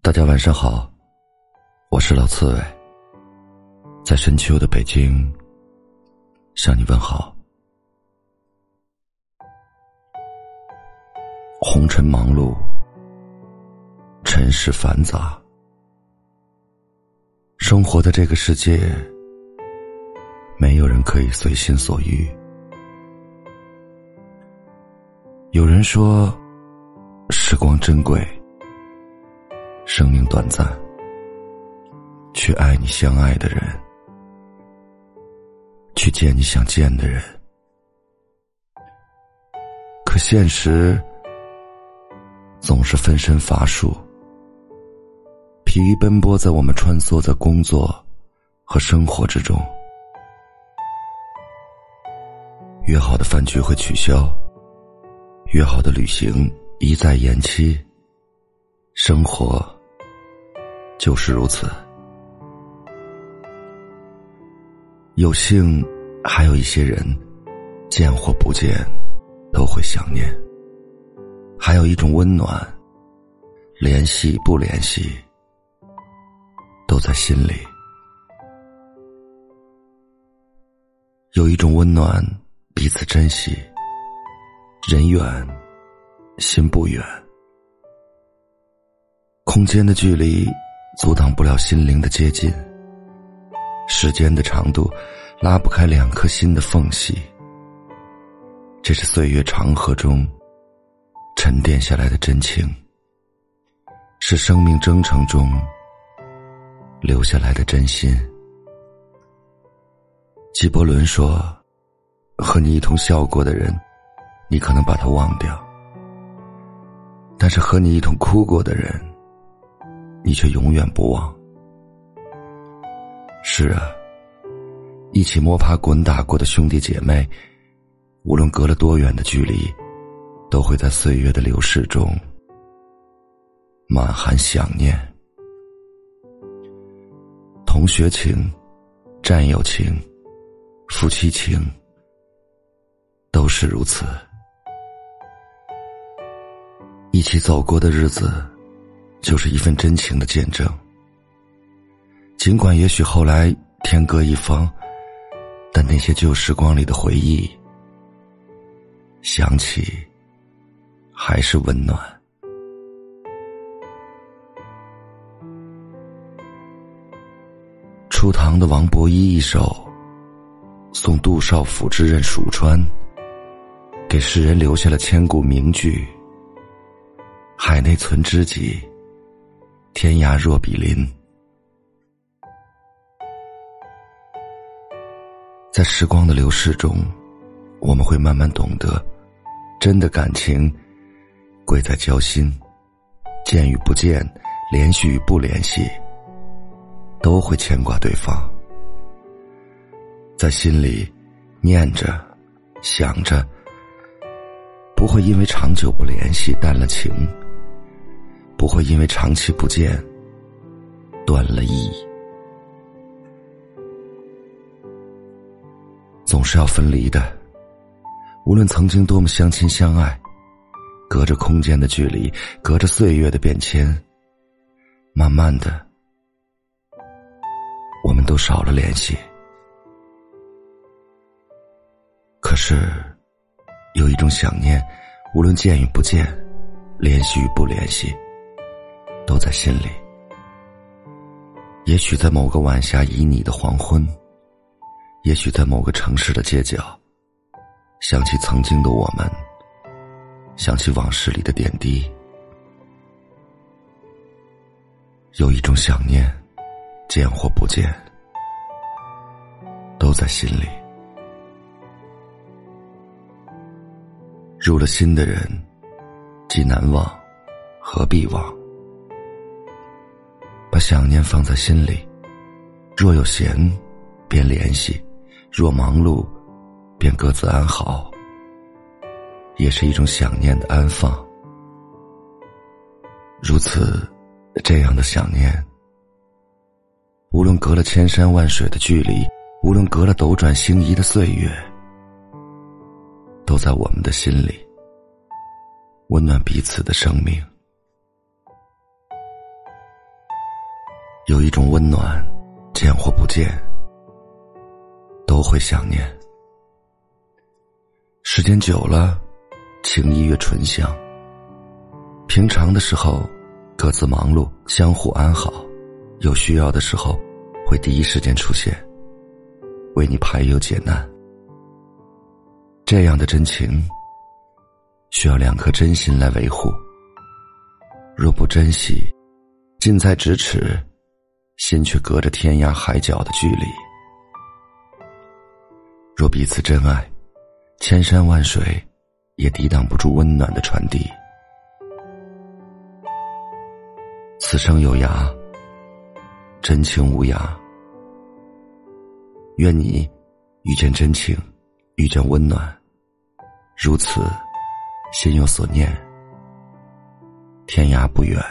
大家晚上好，我是老刺猬，在深秋的北京向你问好。红尘忙碌，尘世繁杂，生活的这个世界，没有人可以随心所欲。有人说，时光珍贵。生命短暂，去爱你相爱的人，去见你想见的人。可现实总是分身乏术，疲于奔波在我们穿梭在工作和生活之中。约好的饭局会取消，约好的旅行一再延期，生活。就是如此。有幸还有一些人，见或不见，都会想念。还有一种温暖，联系不联系，都在心里。有一种温暖，彼此珍惜。人远，心不远。空间的距离。阻挡不了心灵的接近，时间的长度拉不开两颗心的缝隙。这是岁月长河中沉淀下来的真情，是生命征程中留下来的真心。纪伯伦说：“和你一同笑过的人，你可能把他忘掉；但是和你一同哭过的人。”你却永远不忘。是啊，一起摸爬滚打过的兄弟姐妹，无论隔了多远的距离，都会在岁月的流逝中满含想念。同学情、战友情、夫妻情，都是如此。一起走过的日子。就是一份真情的见证。尽管也许后来天各一方，但那些旧时光里的回忆，想起还是温暖。初唐的王伯一一首《送杜少府之任蜀川》，给世人留下了千古名句：“海内存知己。”天涯若比邻，在时光的流逝中，我们会慢慢懂得，真的感情贵在交心。见与不见，联系与不联系，都会牵挂对方，在心里念着、想着，不会因为长久不联系淡了情。不会因为长期不见断了意义，总是要分离的。无论曾经多么相亲相爱，隔着空间的距离，隔着岁月的变迁，慢慢的，我们都少了联系。可是，有一种想念，无论见与不见，联系与不联系。都在心里。也许在某个晚霞旖旎的黄昏，也许在某个城市的街角，想起曾经的我们，想起往事里的点滴，有一种想念，见或不见，都在心里。入了心的人，既难忘，何必忘？把想念放在心里，若有闲，便联系；若忙碌，便各自安好。也是一种想念的安放。如此，这样的想念，无论隔了千山万水的距离，无论隔了斗转星移的岁月，都在我们的心里，温暖彼此的生命。有一种温暖，见或不见，都会想念。时间久了，情谊越醇香。平常的时候，各自忙碌，相互安好；有需要的时候，会第一时间出现，为你排忧解难。这样的真情，需要两颗真心来维护。若不珍惜，近在咫尺，心却隔着天涯海角的距离。若彼此真爱。千山万水，也抵挡不住温暖的传递。此生有涯，真情无涯。愿你遇见真情，遇见温暖，如此，心有所念，天涯不远。